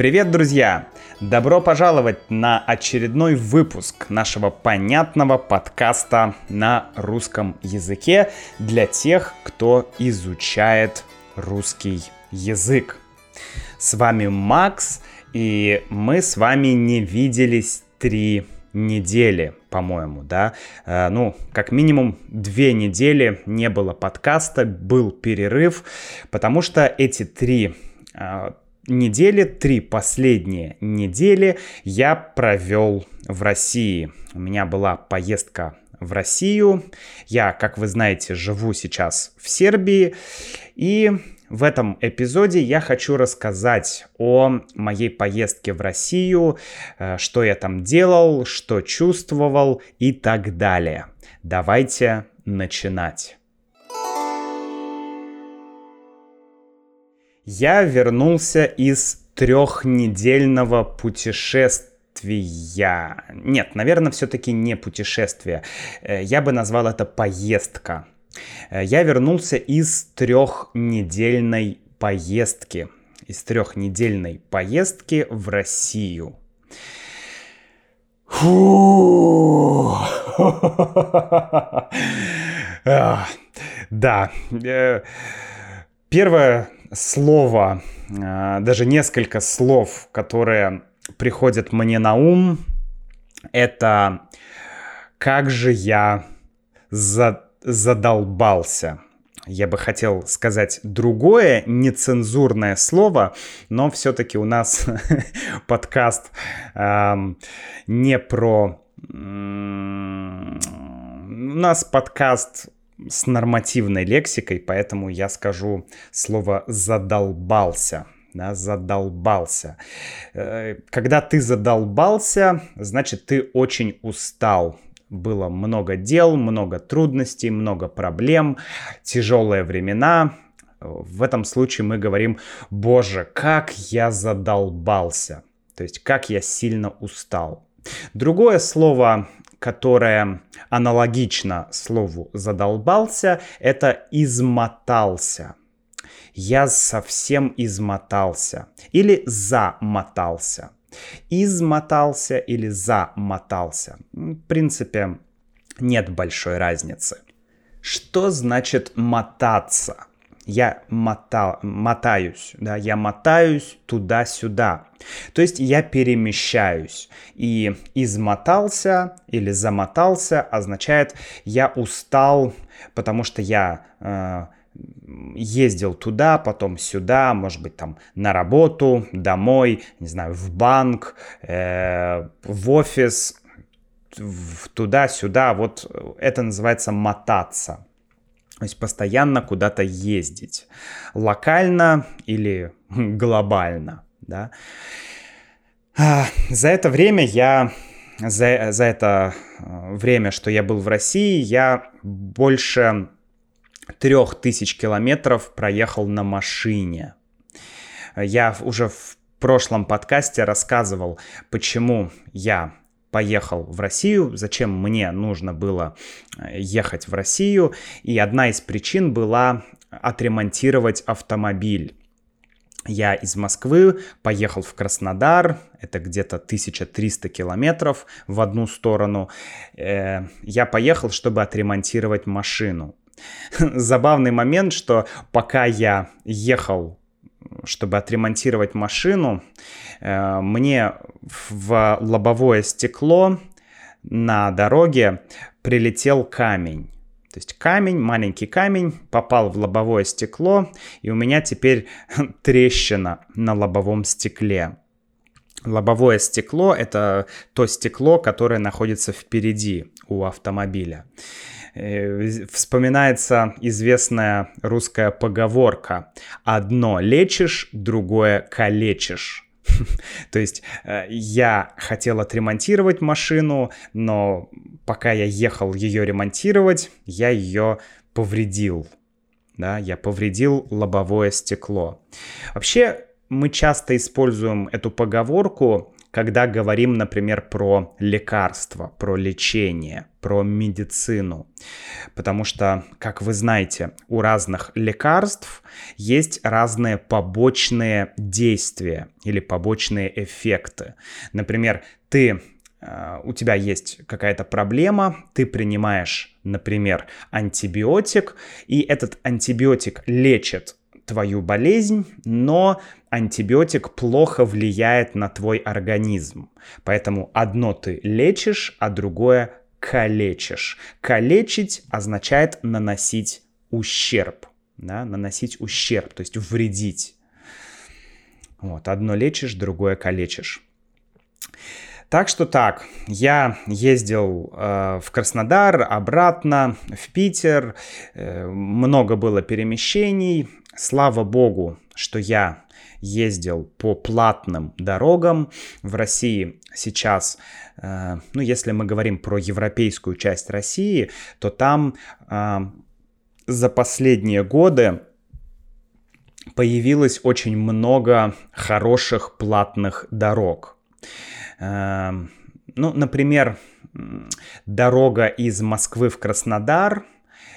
Привет, друзья! Добро пожаловать на очередной выпуск нашего понятного подкаста на русском языке для тех, кто изучает русский язык. С вами Макс, и мы с вами не виделись три недели, по-моему, да. Э, ну, как минимум две недели не было подкаста, был перерыв, потому что эти три э, недели, три последние недели я провел в России. У меня была поездка в Россию. Я, как вы знаете, живу сейчас в Сербии. И в этом эпизоде я хочу рассказать о моей поездке в Россию, э, что я там делал, что чувствовал и так далее. Давайте начинать. Я вернулся из трехнедельного путешествия. Нет, наверное, все-таки не путешествие. Э, я бы назвал это поездка. Э, я вернулся из трехнедельной поездки. Из трехнедельной поездки в Россию. Фу. Да. Первое слово, а, даже несколько слов, которые приходят мне на ум, это «как же я за... задолбался». Я бы хотел сказать другое, нецензурное слово, но все-таки у нас подкаст не про... У нас подкаст с нормативной лексикой, поэтому я скажу слово «задолбался». Да, задолбался. Э, когда ты задолбался, значит, ты очень устал. Было много дел, много трудностей, много проблем, тяжелые времена. В этом случае мы говорим, боже, как я задолбался. То есть, как я сильно устал. Другое слово которое аналогично слову задолбался, это измотался. Я совсем измотался или замотался. Измотался или замотался. В принципе, нет большой разницы. Что значит мотаться? Я мота, мотаюсь, да, я мотаюсь туда-сюда. То есть я перемещаюсь. И измотался или замотался означает я устал, потому что я э, ездил туда, потом сюда, может быть, там на работу, домой, не знаю, в банк, э, в офис, туда-сюда. Вот это называется мотаться. То есть постоянно куда-то ездить. Локально или глобально. Да? А, за это время я... За, за это э, время, что я был в России, я больше трех тысяч километров проехал на машине. Я уже в прошлом подкасте рассказывал, почему я поехал в Россию, зачем мне нужно было э, ехать в Россию. И одна из причин была отремонтировать автомобиль. Я из Москвы поехал в Краснодар, это где-то 1300 километров в одну сторону. Э, я поехал, чтобы отремонтировать машину. Забавный момент, что пока я ехал чтобы отремонтировать машину, э, мне в лобовое стекло на дороге прилетел камень. То есть камень, маленький камень попал в лобовое стекло, и у меня теперь трещина на лобовом стекле. Лобовое стекло — это то стекло, которое находится впереди у автомобиля. Э, вспоминается известная русская поговорка «одно лечишь, другое калечишь». То есть э, я хотел отремонтировать машину, но пока я ехал ее ремонтировать, я ее повредил. Да, я повредил лобовое стекло. Вообще, мы часто используем эту поговорку, когда говорим, например, про лекарства, про лечение, про медицину. Потому что, как вы знаете, у разных лекарств есть разные побочные действия или побочные эффекты. Например, ты э, у тебя есть какая-то проблема, ты принимаешь, например, антибиотик, и этот антибиотик лечит твою болезнь, но антибиотик плохо влияет на твой организм. Поэтому одно ты лечишь, а другое калечишь. Калечить означает наносить ущерб. Да? Наносить ущерб, то есть вредить. Вот, одно лечишь, другое калечишь. Так что так, я ездил э, в Краснодар, обратно, в Питер, э, много было перемещений, Слава богу, что я ездил по платным дорогам. В России сейчас, э, ну, если мы говорим про европейскую часть России, то там э, за последние годы появилось очень много хороших платных дорог. Э, ну, например, дорога из Москвы в Краснодар,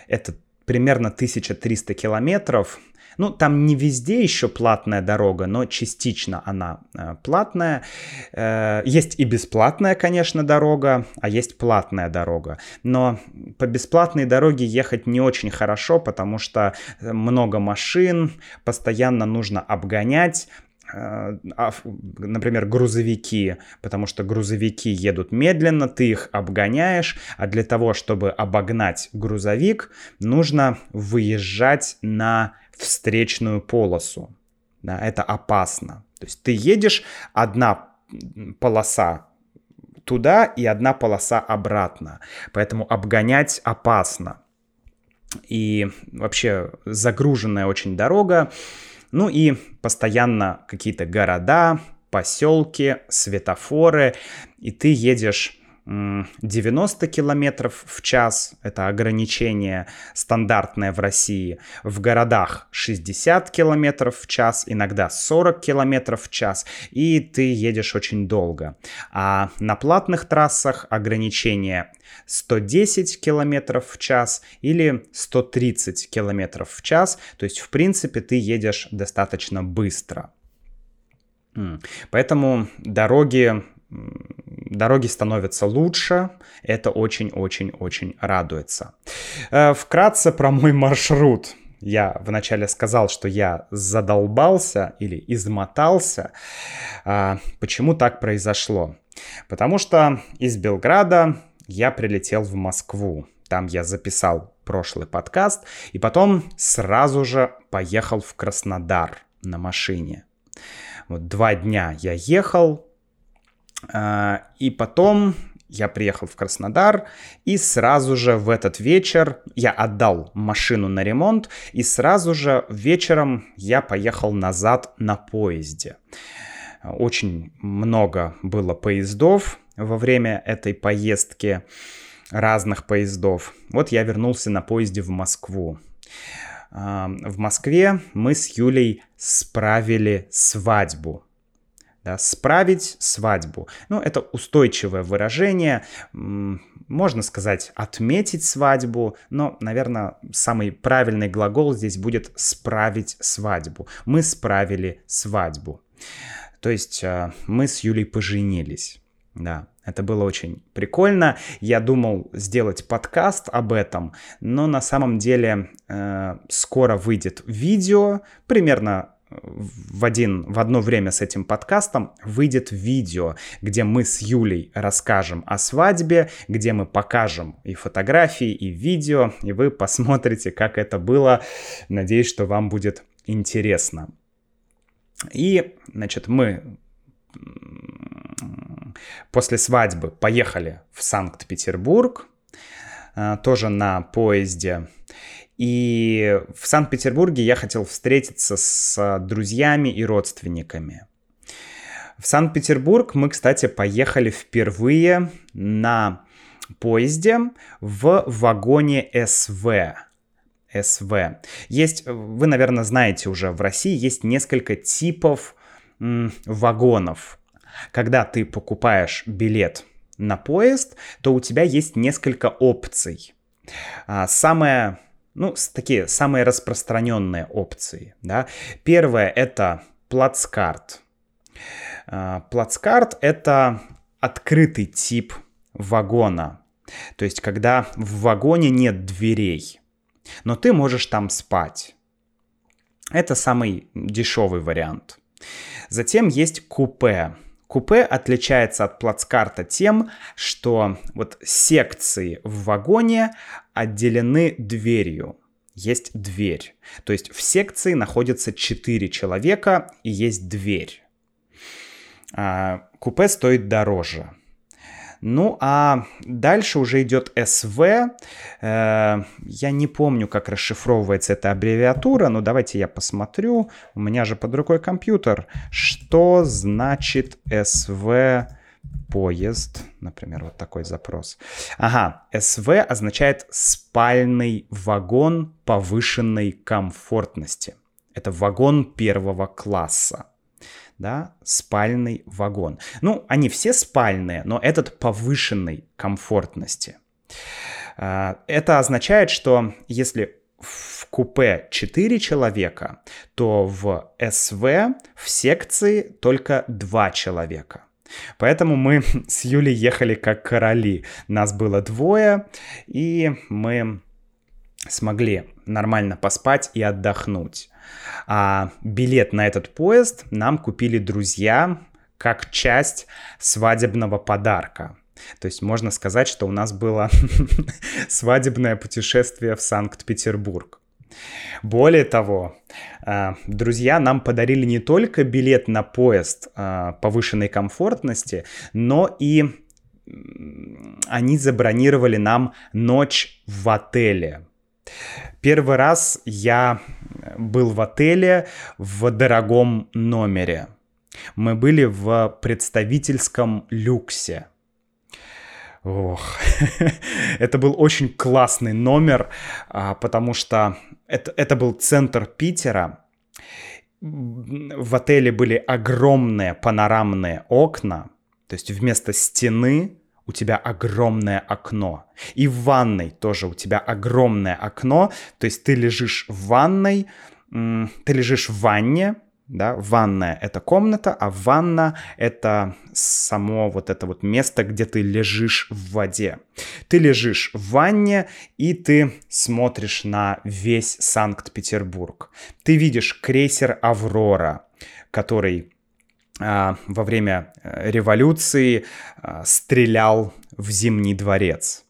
это примерно 1300 километров, ну, там не везде еще платная дорога, но частично она э, платная. Э, есть и бесплатная, конечно, дорога, а есть платная дорога. Но по бесплатной дороге ехать не очень хорошо, потому что много машин, постоянно нужно обгонять э, например, грузовики, потому что грузовики едут медленно, ты их обгоняешь, а для того, чтобы обогнать грузовик, нужно выезжать на встречную полосу. Да, это опасно. То есть ты едешь, одна полоса туда и одна полоса обратно. Поэтому обгонять опасно. И вообще загруженная очень дорога. Ну и постоянно какие-то города, поселки, светофоры. И ты едешь 90 километров в час, это ограничение стандартное в России, в городах 60 километров в час, иногда 40 километров в час, и ты едешь очень долго. А на платных трассах ограничение 110 километров в час или 130 километров в час, то есть в принципе ты едешь достаточно быстро. Поэтому дороги дороги становятся лучше, это очень-очень-очень радуется. Э, вкратце про мой маршрут. Я вначале сказал, что я задолбался или измотался. А, почему так произошло? Потому что из Белграда я прилетел в Москву. Там я записал прошлый подкаст и потом сразу же поехал в Краснодар на машине. Вот два дня я ехал, и потом я приехал в Краснодар, и сразу же в этот вечер я отдал машину на ремонт, и сразу же вечером я поехал назад на поезде. Очень много было поездов во время этой поездки, разных поездов. Вот я вернулся на поезде в Москву. А, в Москве мы с Юлей справили свадьбу да, справить свадьбу. Ну, это устойчивое выражение, можно сказать, отметить свадьбу, но, наверное, самый правильный глагол здесь будет справить свадьбу. Мы справили свадьбу. То есть э, мы с Юлей поженились. Да, это было очень прикольно. Я думал сделать подкаст об этом, но на самом деле э, скоро выйдет видео, примерно в, один, в одно время с этим подкастом выйдет видео, где мы с Юлей расскажем о свадьбе, где мы покажем и фотографии, и видео, и вы посмотрите, как это было. Надеюсь, что вам будет интересно. И, значит, мы после свадьбы поехали в Санкт-Петербург, э, тоже на поезде. И в Санкт-Петербурге я хотел встретиться с друзьями и родственниками. В Санкт-Петербург мы, кстати, поехали впервые на поезде в вагоне СВ. СВ. Есть, вы, наверное, знаете уже, в России есть несколько типов м, вагонов. когда ты покупаешь билет на поезд, то у тебя есть несколько опций. А, самое ну, такие самые распространенные опции. Да? Первое это плацкарт. А, плацкарт это открытый тип вагона. То есть, когда в вагоне нет дверей, но ты можешь там спать. Это самый дешевый вариант. Затем есть купе. Купе отличается от плацкарта тем, что вот секции в вагоне отделены дверью. Есть дверь. То есть в секции находится 4 человека и есть дверь. А, купе стоит дороже. Ну а дальше уже идет СВ. Э, я не помню, как расшифровывается эта аббревиатура, но давайте я посмотрю. У меня же под рукой компьютер. Что значит СВ? поезд, например, вот такой запрос. Ага, СВ означает спальный вагон повышенной комфортности. Это вагон первого класса да, спальный вагон. Ну, они все спальные, но этот повышенной комфортности. А, это означает, что если в купе 4 человека, то в СВ в секции только 2 человека. Поэтому мы с Юлей ехали как короли. Нас было двое, и мы смогли нормально поспать и отдохнуть. А билет на этот поезд нам купили друзья как часть свадебного подарка. То есть можно сказать, что у нас было свадебное путешествие в Санкт-Петербург. Более того, а, друзья нам подарили не только билет на поезд а, повышенной комфортности, но и они забронировали нам ночь в отеле. Первый раз я был в отеле в дорогом номере. Мы были в представительском люксе. Ох, это был очень классный номер, а, потому что это, это был центр Питера. В отеле были огромные панорамные окна, то есть вместо стены у тебя огромное окно. И в ванной тоже у тебя огромное окно. То есть ты лежишь в ванной, ты лежишь в ванне, да, ванная — это комната, а ванна — это само вот это вот место, где ты лежишь в воде. Ты лежишь в ванне, и ты смотришь на весь Санкт-Петербург. Ты видишь крейсер «Аврора», который во время э, революции а, стрелял в Зимний дворец.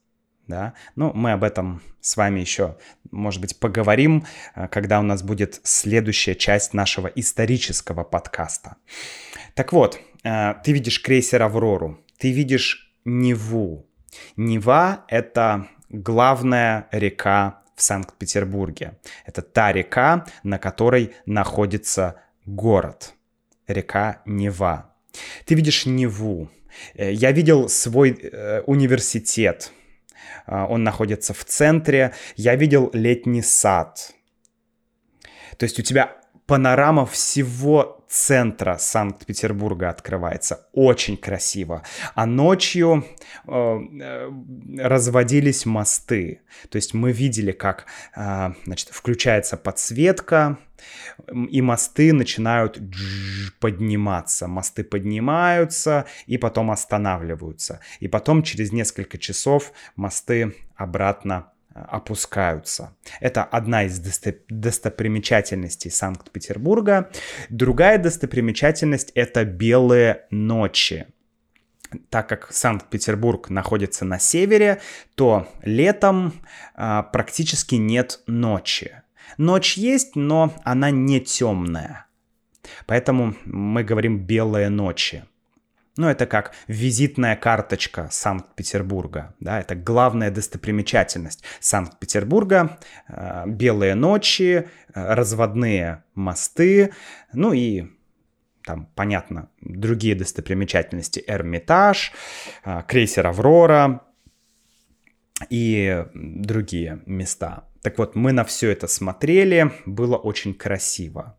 Да? Ну, мы об этом с вами еще, может быть, поговорим, а, когда у нас будет следующая часть нашего исторического подкаста. Так вот, ты видишь крейсер «Аврору», ты видишь Неву. Нева — это главная река в Санкт-Петербурге. Это та река, на которой находится город река Нева. Ты видишь Неву. Э, я видел свой э, университет. Э, он находится в центре. Я видел летний сад. То есть у тебя панорама всего центра Санкт-Петербурга открывается. Очень красиво. А ночью э, разводились мосты. То есть мы видели, как э, значит, включается подсветка, и мосты начинают подниматься. Мосты поднимаются и потом останавливаются. И потом через несколько часов мосты обратно э, опускаются. Это одна из достопримечательностей Санкт-Петербурга. Другая достопримечательность — это белые ночи. Так как Санкт-Петербург находится на севере, то летом а, практически нет ночи. Ночь есть, но она не темная. Поэтому мы говорим «белые ночи». Ну, это как визитная карточка Санкт-Петербурга, да, это главная достопримечательность Санкт-Петербурга, э, белые ночи, э, разводные мосты, ну и там, понятно, другие достопримечательности, Эрмитаж, э, крейсер Аврора и другие места. Так вот, мы на все это смотрели, было очень красиво.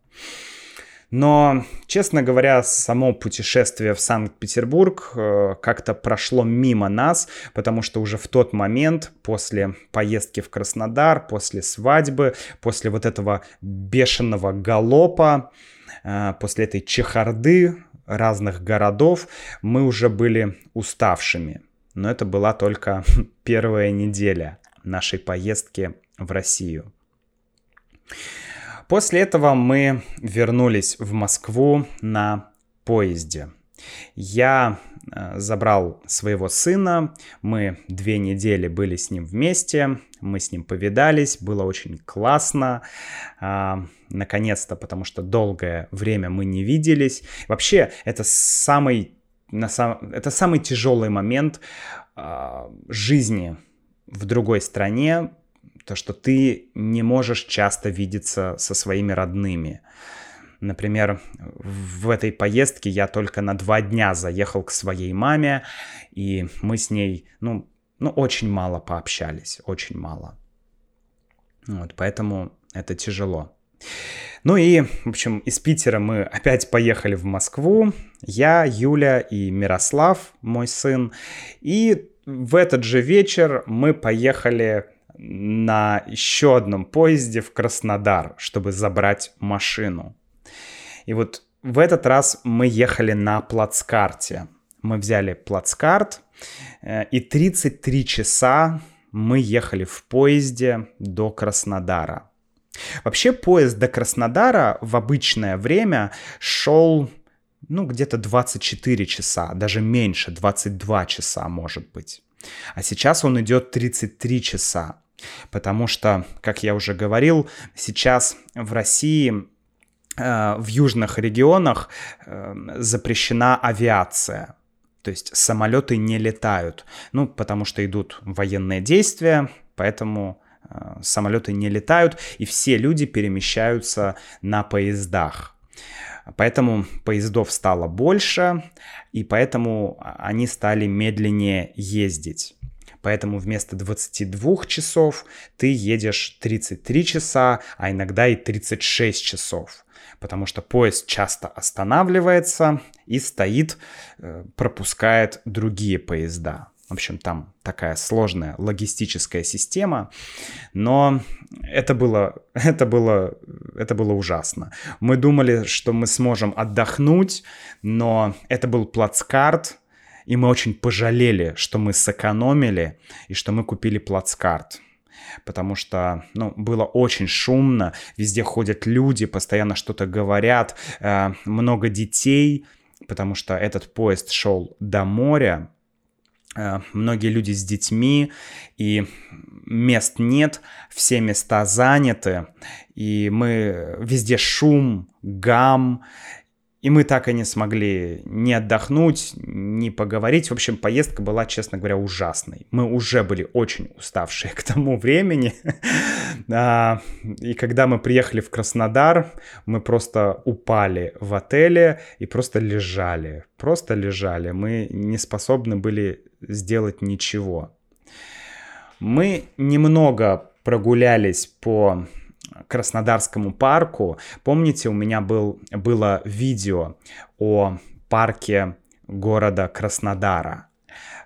Но, честно говоря, само путешествие в Санкт-Петербург э, как-то прошло мимо нас, потому что уже в тот момент, после поездки в Краснодар, после свадьбы, после вот этого бешеного галопа, э, после этой чехарды разных городов, мы уже были уставшими. Но это была только первая неделя нашей поездки в Россию. После этого мы вернулись в Москву на поезде. Я э, забрал своего сына, мы две недели были с ним вместе, мы с ним повидались, было очень классно, а, наконец-то, потому что долгое время мы не виделись. Вообще, это самый, на сам, это самый тяжелый момент а, жизни в другой стране, то, что ты не можешь часто видеться со своими родными. Например, в этой поездке я только на два дня заехал к своей маме, и мы с ней, ну, ну очень мало пообщались, очень мало. Вот, поэтому это тяжело. Ну и, в общем, из Питера мы опять поехали в Москву. Я, Юля и Мирослав, мой сын. И в этот же вечер мы поехали на еще одном поезде в Краснодар, чтобы забрать машину. И вот в этот раз мы ехали на плацкарте. Мы взяли плацкарт, э, и 33 часа мы ехали в поезде до Краснодара. Вообще поезд до Краснодара в обычное время шел ну, где-то 24 часа, даже меньше, 22 часа, может быть. А сейчас он идет 33 часа. Потому что, как я уже говорил, сейчас в России э, в южных регионах э, запрещена авиация. То есть самолеты не летают. Ну, потому что идут военные действия, поэтому э, самолеты не летают, и все люди перемещаются на поездах. Поэтому поездов стало больше, и поэтому они стали медленнее ездить. Поэтому вместо 22 часов ты едешь 33 часа, а иногда и 36 часов. Потому что поезд часто останавливается и стоит, э, пропускает другие поезда. В общем, там такая сложная логистическая система, но это было, это было, это было ужасно. Мы думали, что мы сможем отдохнуть, но это был плацкарт, и мы очень пожалели, что мы сэкономили и что мы купили плацкарт. Потому что, ну, было очень шумно, везде ходят люди, постоянно что-то говорят, э, много детей, потому что этот поезд шел до моря, э, многие люди с детьми, и мест нет, все места заняты, и мы везде шум, гам, и мы так и не смогли ни отдохнуть, ни поговорить. В общем, поездка была, честно говоря, ужасной. Мы уже были очень уставшие к тому времени. А, и когда мы приехали в Краснодар, мы просто упали в отеле и просто лежали. Просто лежали. Мы не способны были сделать ничего. Мы немного прогулялись по Краснодарскому парку. Помните, у меня был, было видео о парке города Краснодара.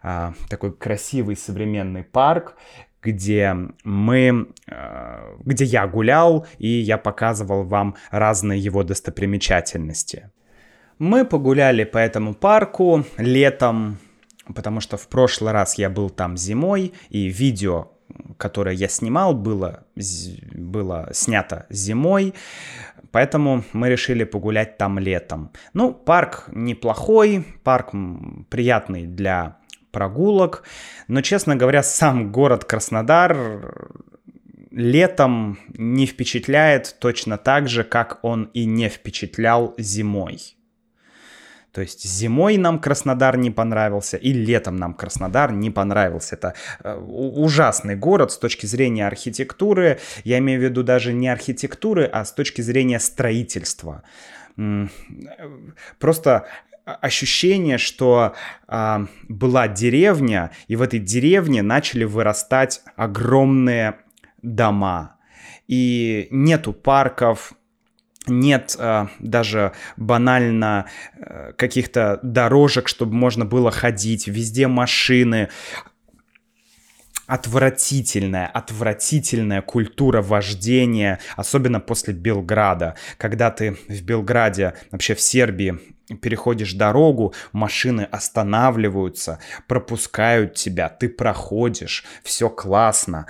А, такой красивый современный парк, где мы, а, где я гулял, и я показывал вам разные его достопримечательности. Мы погуляли по этому парку летом, потому что в прошлый раз я был там зимой, и видео которое я снимал, было, было снято зимой, поэтому мы решили погулять там летом. Ну, парк неплохой, парк приятный для прогулок, но, честно говоря, сам город Краснодар летом не впечатляет точно так же, как он и не впечатлял зимой. То есть зимой нам Краснодар не понравился, и летом нам Краснодар не понравился. Это э, ужасный город с точки зрения архитектуры. Я имею в виду даже не архитектуры, а с точки зрения строительства. Просто ощущение, что а, была деревня, и в этой деревне начали вырастать огромные дома. И нету парков, нет э, даже банально э, каких-то дорожек, чтобы можно было ходить, везде машины, отвратительная, отвратительная культура вождения, особенно после Белграда. Когда ты в Белграде, вообще в Сербии, переходишь дорогу, машины останавливаются, пропускают тебя, ты проходишь, все классно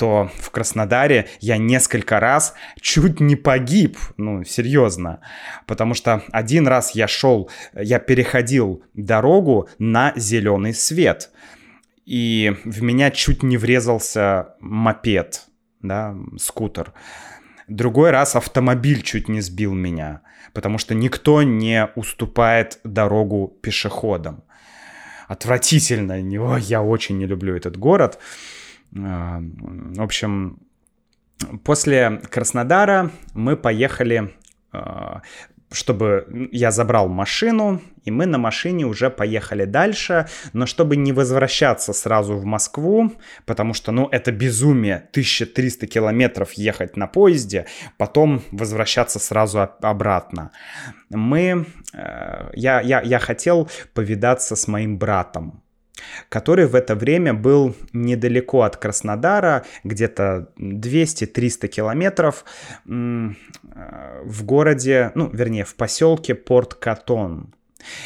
то в Краснодаре я несколько раз чуть не погиб, ну, серьезно, потому что один раз я шел, я переходил дорогу на зеленый свет, и в меня чуть не врезался мопед, да, скутер. Другой раз автомобиль чуть не сбил меня, потому что никто не уступает дорогу пешеходам. Отвратительно, я очень не люблю этот город. А, в общем, после Краснодара мы поехали а, чтобы я забрал машину, и мы на машине уже поехали дальше, но чтобы не возвращаться сразу в Москву, потому что, ну, это безумие, 1300 километров ехать на поезде, потом возвращаться сразу обратно. Мы, э, я, я, я хотел повидаться с моим братом, который в это время был недалеко от Краснодара, где-то 200-300 километров э, в городе, ну, вернее, в поселке Порт-Катон.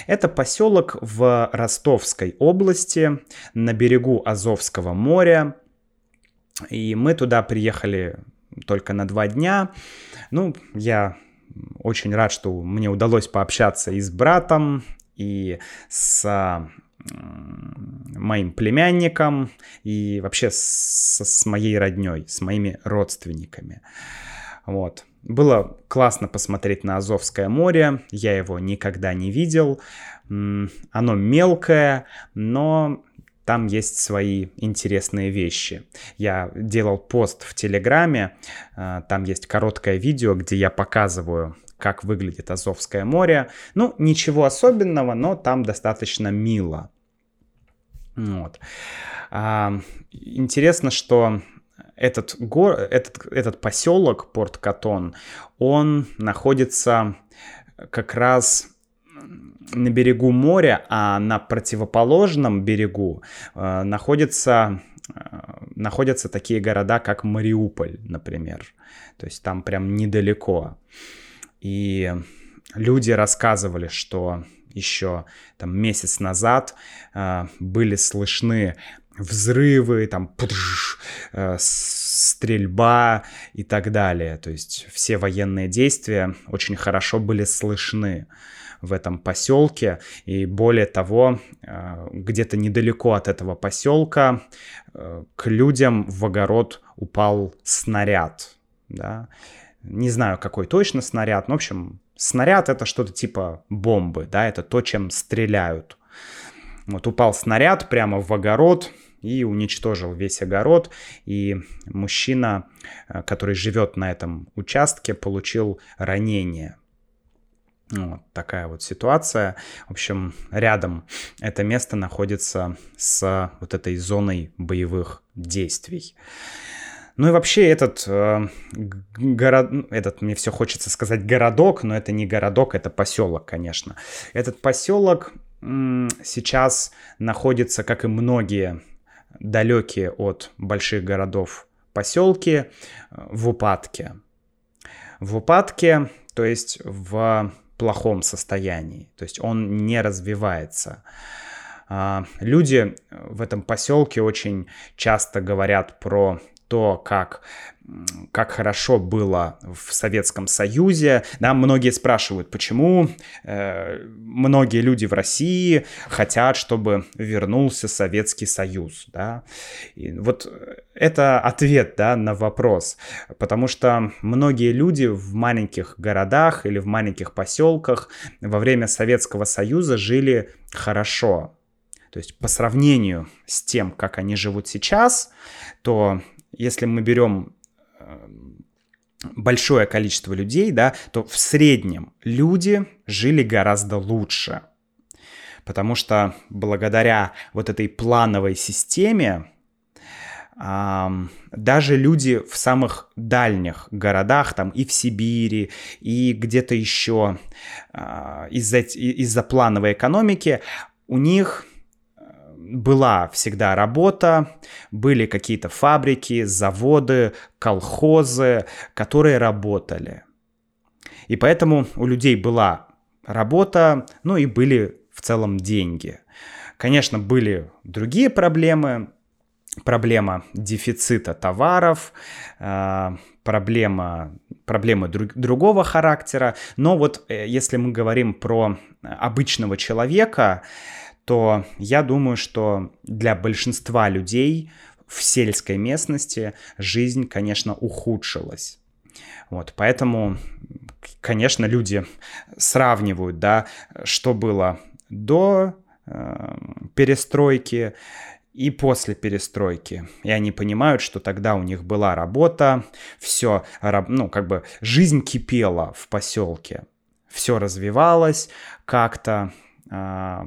Это поселок в Ростовской области на берегу Азовского моря. И мы туда приехали только на два дня. Ну, я очень рад, что мне удалось пообщаться и с братом, и с моим племянником и вообще с, с моей родней, с моими родственниками. Вот. Было классно посмотреть на Азовское море. Я его никогда не видел. Оно мелкое, но там есть свои интересные вещи. Я делал пост в Телеграме, а, там есть короткое видео, где я показываю, как выглядит Азовское море. Ну, ничего особенного, но там достаточно мило. Вот. А, интересно, что этот, гор, этот, этот поселок Порт-Катон, он находится как раз на берегу моря, а на противоположном берегу э, находится, э, находятся такие города, как Мариуполь, например. То есть там прям недалеко. И люди рассказывали, что еще там месяц назад э, были слышны взрывы, там пудж, э, стрельба и так далее. То есть все военные действия очень хорошо были слышны в этом поселке. И более того, э, где-то недалеко от этого поселка э, к людям в огород упал снаряд. Да? Не знаю, какой точно снаряд, но, в общем, Снаряд это что-то типа бомбы, да, это то, чем стреляют. Вот упал снаряд прямо в огород и уничтожил весь огород. И мужчина, э, который живет на этом участке, получил ранение. Вот такая вот ситуация. В общем, рядом это место находится с вот этой зоной боевых действий. Ну и вообще этот э, город, ну, этот мне все хочется сказать городок, но это не городок, это поселок, конечно. Этот поселок м, сейчас находится, как и многие далекие от больших городов поселки, э, в упадке. В упадке, то есть в плохом состоянии, то есть он не развивается. А, люди в этом поселке очень часто говорят про то, как как хорошо было в Советском Союзе. Да, многие спрашивают, почему э, многие люди в России хотят, чтобы вернулся Советский Союз. Да? И вот это ответ да, на вопрос, потому что многие люди в маленьких городах или в маленьких поселках во время Советского Союза жили хорошо. То есть по сравнению с тем, как они живут сейчас, то если мы берем э, большое количество людей, да, то в среднем люди жили гораздо лучше. Потому что благодаря вот этой плановой системе даже люди в самых дальних городах, там и в Сибири, и где-то еще а, из-за из плановой экономики, у них была всегда работа, были какие-то фабрики, заводы, колхозы, которые работали. И поэтому у людей была работа, ну и были в целом деньги. Конечно, были другие проблемы, проблема дефицита товаров, э, проблема, проблемы друг, другого характера. Но вот э, если мы говорим про обычного человека, то я думаю, что для большинства людей в сельской местности жизнь, конечно, ухудшилась. Вот, поэтому, конечно, люди сравнивают, да, что было до э, перестройки и после перестройки. И они понимают, что тогда у них была работа, все, ну, как бы жизнь кипела в поселке. Все развивалось как-то, а,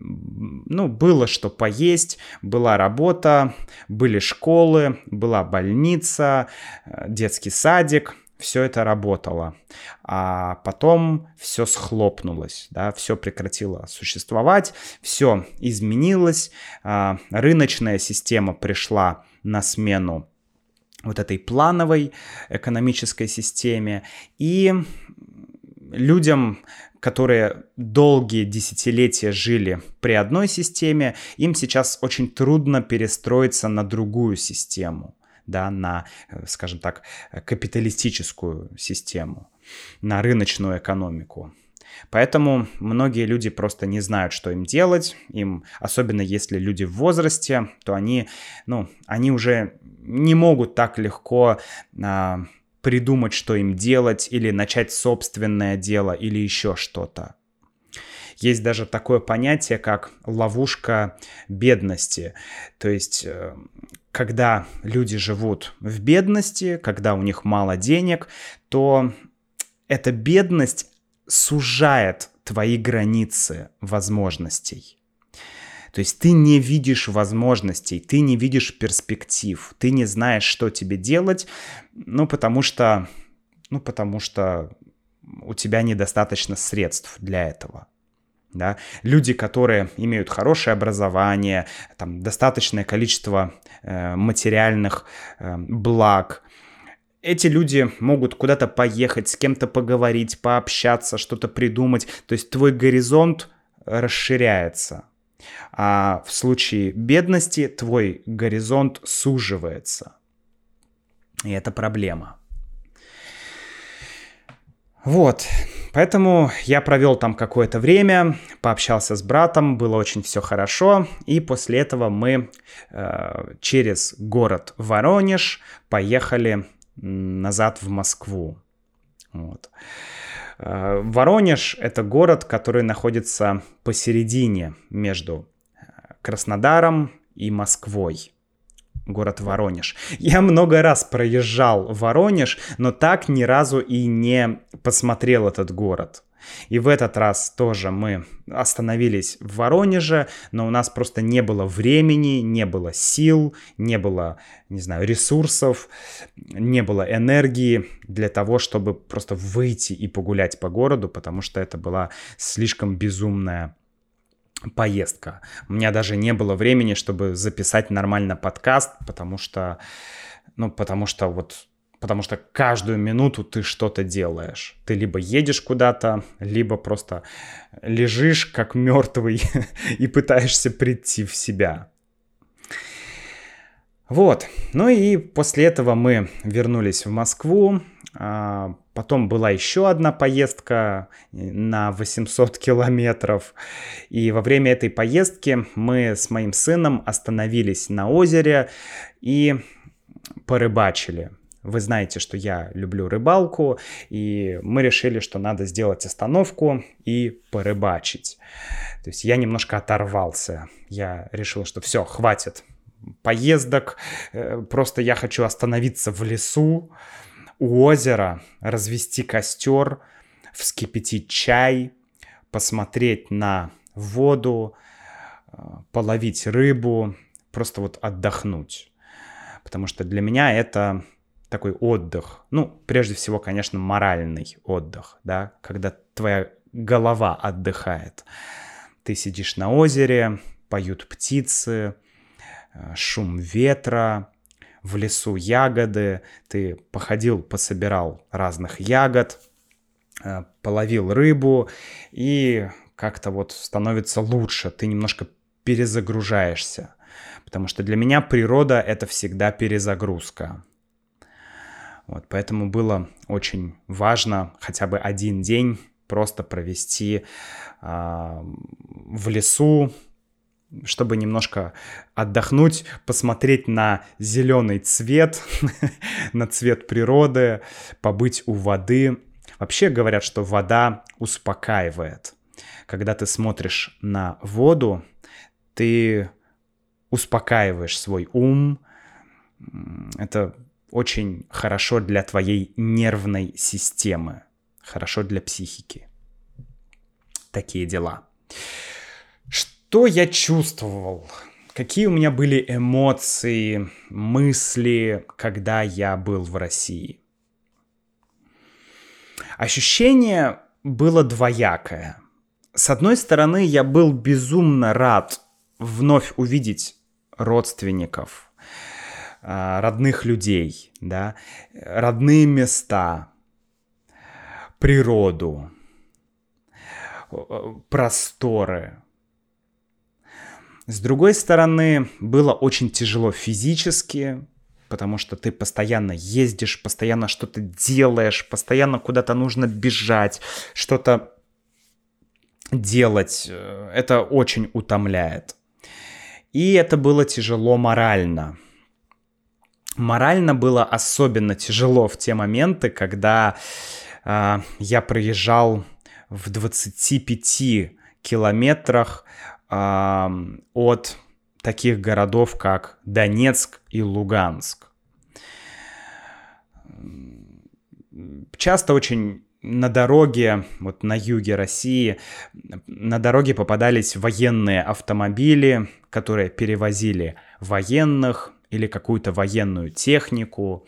ну, было что поесть, была работа, были школы, была больница, э, детский садик – все это работало. А потом все схлопнулось, да, все прекратило существовать, все изменилось, а, рыночная система пришла на смену вот этой плановой экономической системе, и людям, которые долгие десятилетия жили при одной системе, им сейчас очень трудно перестроиться на другую систему да, на, э, скажем так, капиталистическую систему, на рыночную экономику. Поэтому многие люди просто не знают, что им делать. Им, особенно если люди в возрасте, то они, ну, они уже не могут так легко а, придумать, что им делать, или начать собственное дело, или еще что-то. Есть даже такое понятие, как ловушка бедности. То есть, э, когда люди живут в бедности, когда у них мало денег, то эта бедность сужает твои границы возможностей. То есть ты не видишь возможностей, ты не видишь перспектив, ты не знаешь, что тебе делать, ну потому что, ну потому что у тебя недостаточно средств для этого. Да? Люди, которые имеют хорошее образование, там, достаточное количество э, материальных э, благ, эти люди могут куда-то поехать, с кем-то поговорить, пообщаться, что-то придумать. То есть твой горизонт расширяется. А в случае бедности твой горизонт суживается. И это проблема. Вот. Поэтому я провел там какое-то время, пообщался с братом, было очень все хорошо. И после этого мы э, через город Воронеж поехали назад в Москву. Вот. Э, Воронеж — это город, который находится посередине между э, Краснодаром и Москвой город Воронеж. Я много раз проезжал Воронеж, но так ни разу и не посмотрел этот город. И в этот раз тоже мы остановились в Воронеже, но у нас просто не было времени, не было сил, не было, не знаю, ресурсов, не было энергии для того, чтобы просто выйти и погулять по городу, потому что это была слишком безумная поездка. У меня даже не было времени, чтобы записать нормально подкаст, потому что, ну, потому что вот Потому что каждую минуту ты что-то делаешь. Ты либо едешь куда-то, либо просто лежишь как мертвый и пытаешься прийти в себя. Вот. Ну и после этого мы вернулись в Москву. А, потом была еще одна поездка на 800 километров. И во время этой поездки мы с моим сыном остановились на озере и порыбачили. Вы знаете, что я люблю рыбалку, и мы решили, что надо сделать остановку и порыбачить. То есть я немножко оторвался. Я решил, что все, хватит поездок, э, просто я хочу остановиться в лесу, у озера, развести костер, вскипятить чай, посмотреть на воду, э, половить рыбу, просто вот отдохнуть. Потому что для меня это такой отдых. Ну, прежде всего, конечно, моральный отдых, да, когда твоя голова отдыхает. Ты сидишь на озере, поют птицы, э, шум ветра, в лесу ягоды, ты походил, пособирал разных ягод, э, половил рыбу, и как-то вот становится лучше, ты немножко перезагружаешься. Потому что для меня природа — это всегда перезагрузка. Вот, поэтому было очень важно хотя бы один день просто провести э, в лесу, чтобы немножко отдохнуть, посмотреть на зеленый цвет, на цвет природы, побыть у воды. Вообще говорят, что вода успокаивает. Когда ты смотришь на воду, ты успокаиваешь свой ум. Это очень хорошо для твоей нервной системы, хорошо для психики. Такие дела. Что я чувствовал? Какие у меня были эмоции, мысли, когда я был в России? Ощущение было двоякое. С одной стороны, я был безумно рад вновь увидеть родственников, родных людей, да, родные места, природу, просторы. С другой стороны, было очень тяжело физически, потому что ты постоянно ездишь, постоянно что-то делаешь, постоянно куда-то нужно бежать, что-то делать. Это очень утомляет. И это было тяжело морально. Морально было особенно тяжело в те моменты, когда э, я проезжал в 25 километрах э, от таких городов, как Донецк и Луганск. Часто очень на дороге, вот на юге России, на дороге попадались военные автомобили, которые перевозили военных или какую-то военную технику.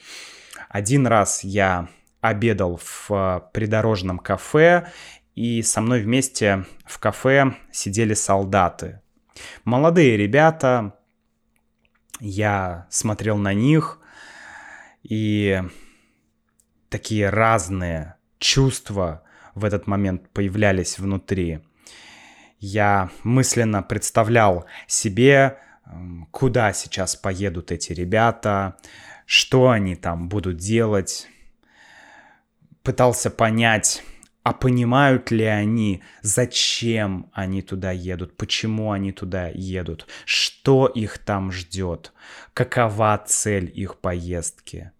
Один раз я обедал в э, придорожном кафе, и со мной вместе в кафе сидели солдаты. Молодые ребята, я смотрел на них, и такие разные чувства в этот момент появлялись внутри. Я мысленно представлял себе, куда сейчас поедут эти ребята, что они там будут делать. Пытался понять, а понимают ли они, зачем они туда едут, почему они туда едут, что их там ждет, какова цель их поездки.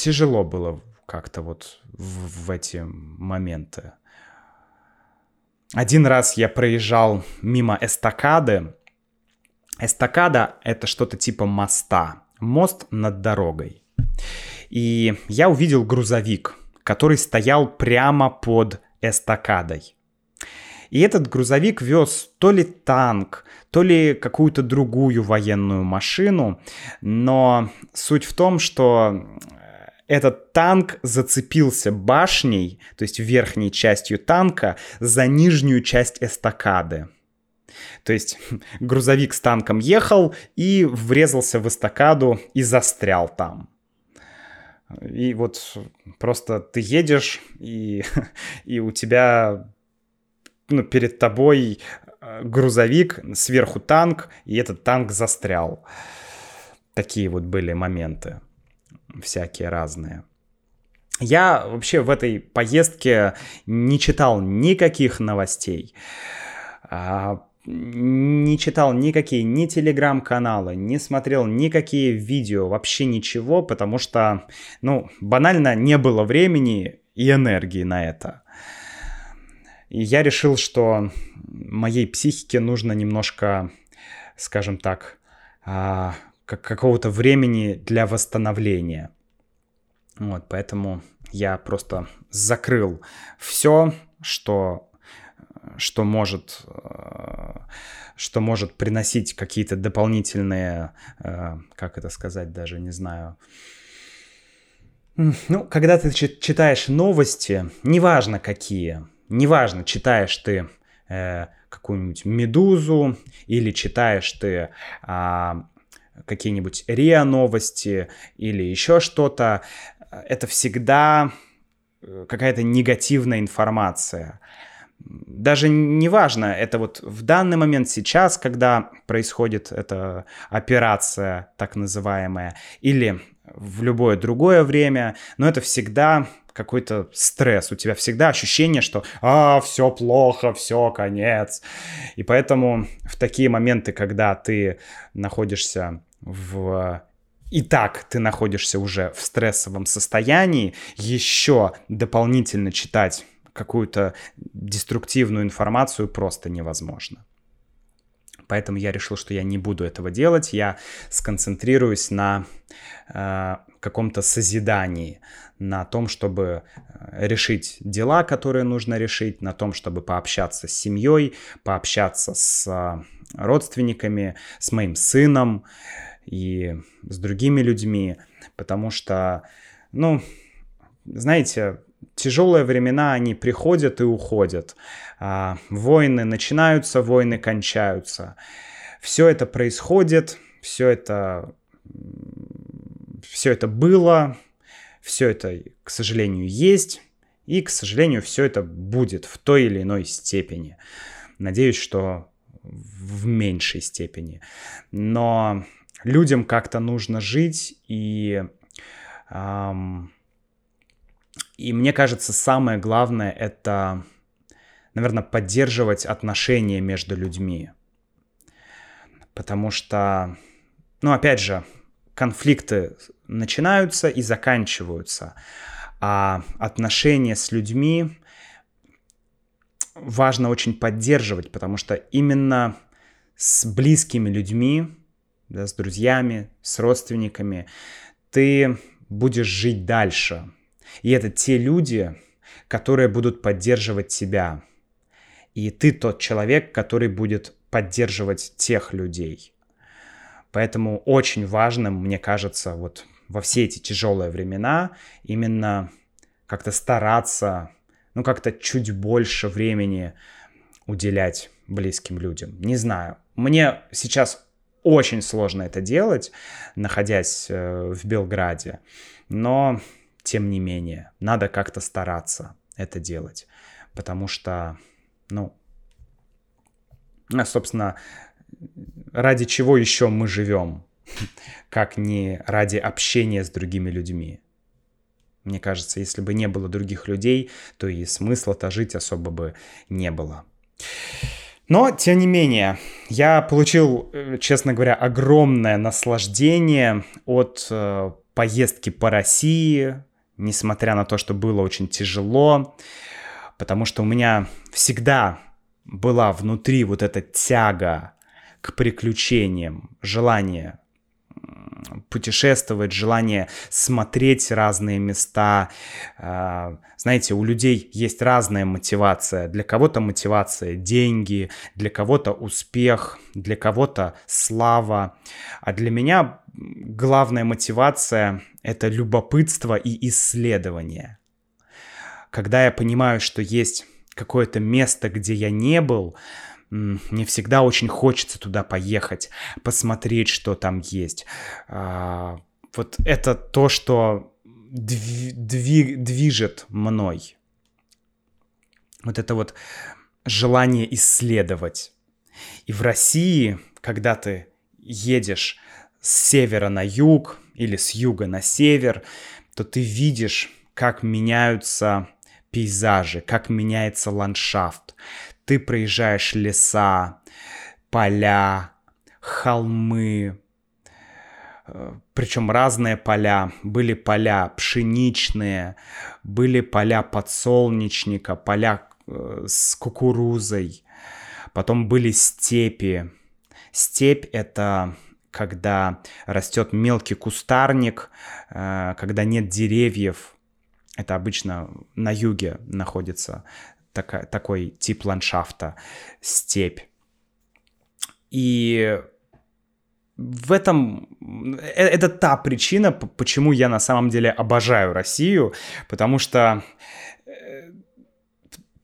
тяжело было как-то вот в, в эти моменты. Один раз я проезжал мимо эстакады. Эстакада — это что-то типа моста. Мост над дорогой. И я увидел грузовик, который стоял прямо под эстакадой. И этот грузовик вез то ли танк, то ли какую-то другую военную машину. Но суть в том, что этот танк зацепился башней, то есть верхней частью танка, за нижнюю часть эстакады. То есть грузовик с танком ехал и врезался в эстакаду и застрял там. И вот просто ты едешь, и, и у тебя ну, перед тобой э, грузовик, сверху танк, и этот танк застрял. Такие вот были моменты всякие разные. Я вообще в этой поездке не читал никаких новостей, а, не читал никакие ни телеграм-каналы, не смотрел никакие видео, вообще ничего, потому что, ну, банально не было времени и энергии на это. И я решил, что моей психике нужно немножко, скажем так, а, как какого-то времени для восстановления. Вот, поэтому я просто закрыл все, что что может, что может приносить какие-то дополнительные, как это сказать, даже не знаю, ну, когда ты читаешь новости, неважно какие, неважно, читаешь ты э, какую-нибудь «Медузу» или читаешь ты э, какие-нибудь РИА новости или еще что-то, это всегда э, какая-то негативная информация. Даже неважно, это вот в данный момент сейчас, когда происходит эта операция так называемая, или в любое другое время, но это всегда какой-то стресс, у тебя всегда ощущение, что «а, все плохо, все, конец». И поэтому в такие моменты, когда ты находишься в и так ты находишься уже в стрессовом состоянии, еще дополнительно читать какую-то деструктивную информацию просто невозможно. Поэтому я решил, что я не буду этого делать, я сконцентрируюсь на э, каком-то созидании, на том, чтобы э, решить дела, которые нужно решить, на том, чтобы пообщаться с семьей, пообщаться с э, родственниками, с моим сыном и с другими людьми, потому что, ну, знаете, тяжелые времена, они приходят и уходят. А, войны начинаются, войны кончаются. Все это происходит, все это, все это было, все это, к сожалению, есть, и, к сожалению, все это будет в той или иной степени. Надеюсь, что в меньшей степени. Но людям как-то нужно жить, и эм, и мне кажется, самое главное это, наверное, поддерживать отношения между людьми. Потому что, ну, опять же, конфликты начинаются и заканчиваются, а отношения с людьми важно очень поддерживать, потому что именно с близкими людьми, да, с друзьями, с родственниками, ты будешь жить дальше, и это те люди, которые будут поддерживать тебя. И ты тот человек, который будет поддерживать тех людей. Поэтому очень важным, мне кажется, вот во все эти тяжелые времена именно как-то стараться, ну как-то чуть больше времени уделять близким людям. Не знаю, мне сейчас очень сложно это делать, находясь э, в Белграде, но тем не менее, надо как-то стараться это делать, потому что, ну, а, собственно, ради чего еще мы живем, как не ради общения с другими людьми. Мне кажется, если бы не было других людей, то и смысла-то жить особо бы не было. Но, тем не менее, я получил, э, честно говоря, огромное наслаждение от э, поездки по России, несмотря на то, что было очень тяжело, потому что у меня всегда была внутри вот эта тяга к приключениям, желание путешествовать, желание смотреть разные места. А, знаете, у людей есть разная мотивация. Для кого-то мотивация деньги, для кого-то успех, для кого-то слава. А для меня главная мотивация — это любопытство и исследование. Когда я понимаю, что есть какое-то место, где я не был, мне всегда очень хочется туда поехать, посмотреть, что там есть. А, вот это то, что дви движет мной. Вот это вот желание исследовать. И в России, когда ты едешь с севера на юг или с юга на север, то ты видишь, как меняются пейзажи, как меняется ландшафт. Ты проезжаешь леса, поля, холмы, э, причем разные поля. Были поля пшеничные, были поля подсолнечника, поля э, с кукурузой, потом были степи. Степь — это когда растет мелкий кустарник, э, когда нет деревьев. Это обычно на юге находится такая, такой тип ландшафта, степь. И в этом э, это та причина, почему я на самом деле обожаю Россию, потому что э,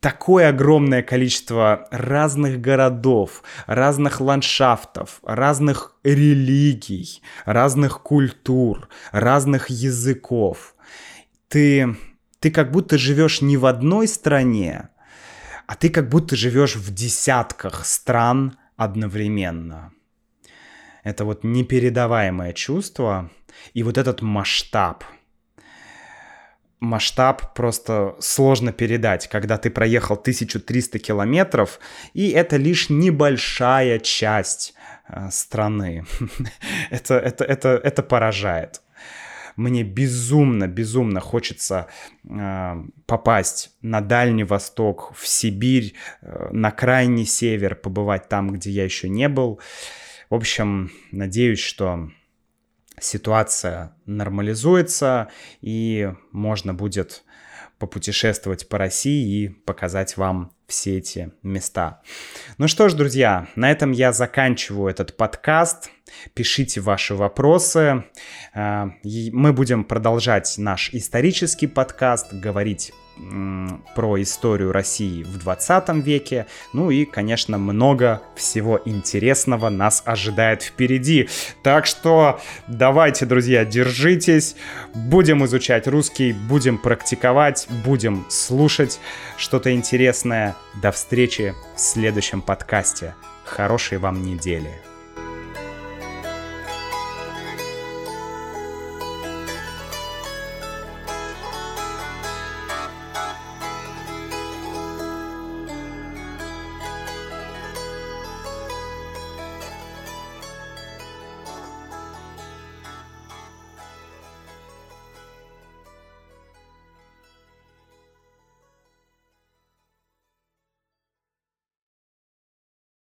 такое огромное количество разных городов, разных ландшафтов, разных религий, разных культур, разных языков. Ты, ты как будто живешь не в одной стране, а ты как будто живешь в десятках стран одновременно. Это вот непередаваемое чувство и вот этот масштаб. Масштаб просто сложно передать, когда ты проехал 1300 километров, и это лишь небольшая часть э, страны. это, это, это, это поражает мне безумно, безумно хочется э, попасть на Дальний Восток, в Сибирь, э, на крайний север, побывать там, где я еще не был. В общем, надеюсь, что ситуация нормализуется и можно будет попутешествовать по России и показать вам все эти места. Ну что ж, друзья, на этом я заканчиваю этот подкаст. Пишите ваши вопросы. Э, мы будем продолжать наш исторический подкаст, говорить про историю России в 20 веке. Ну и, конечно, много всего интересного нас ожидает впереди. Так что давайте, друзья, держитесь. Будем изучать русский, будем практиковать, будем слушать что-то интересное. До встречи в следующем подкасте. Хорошей вам недели.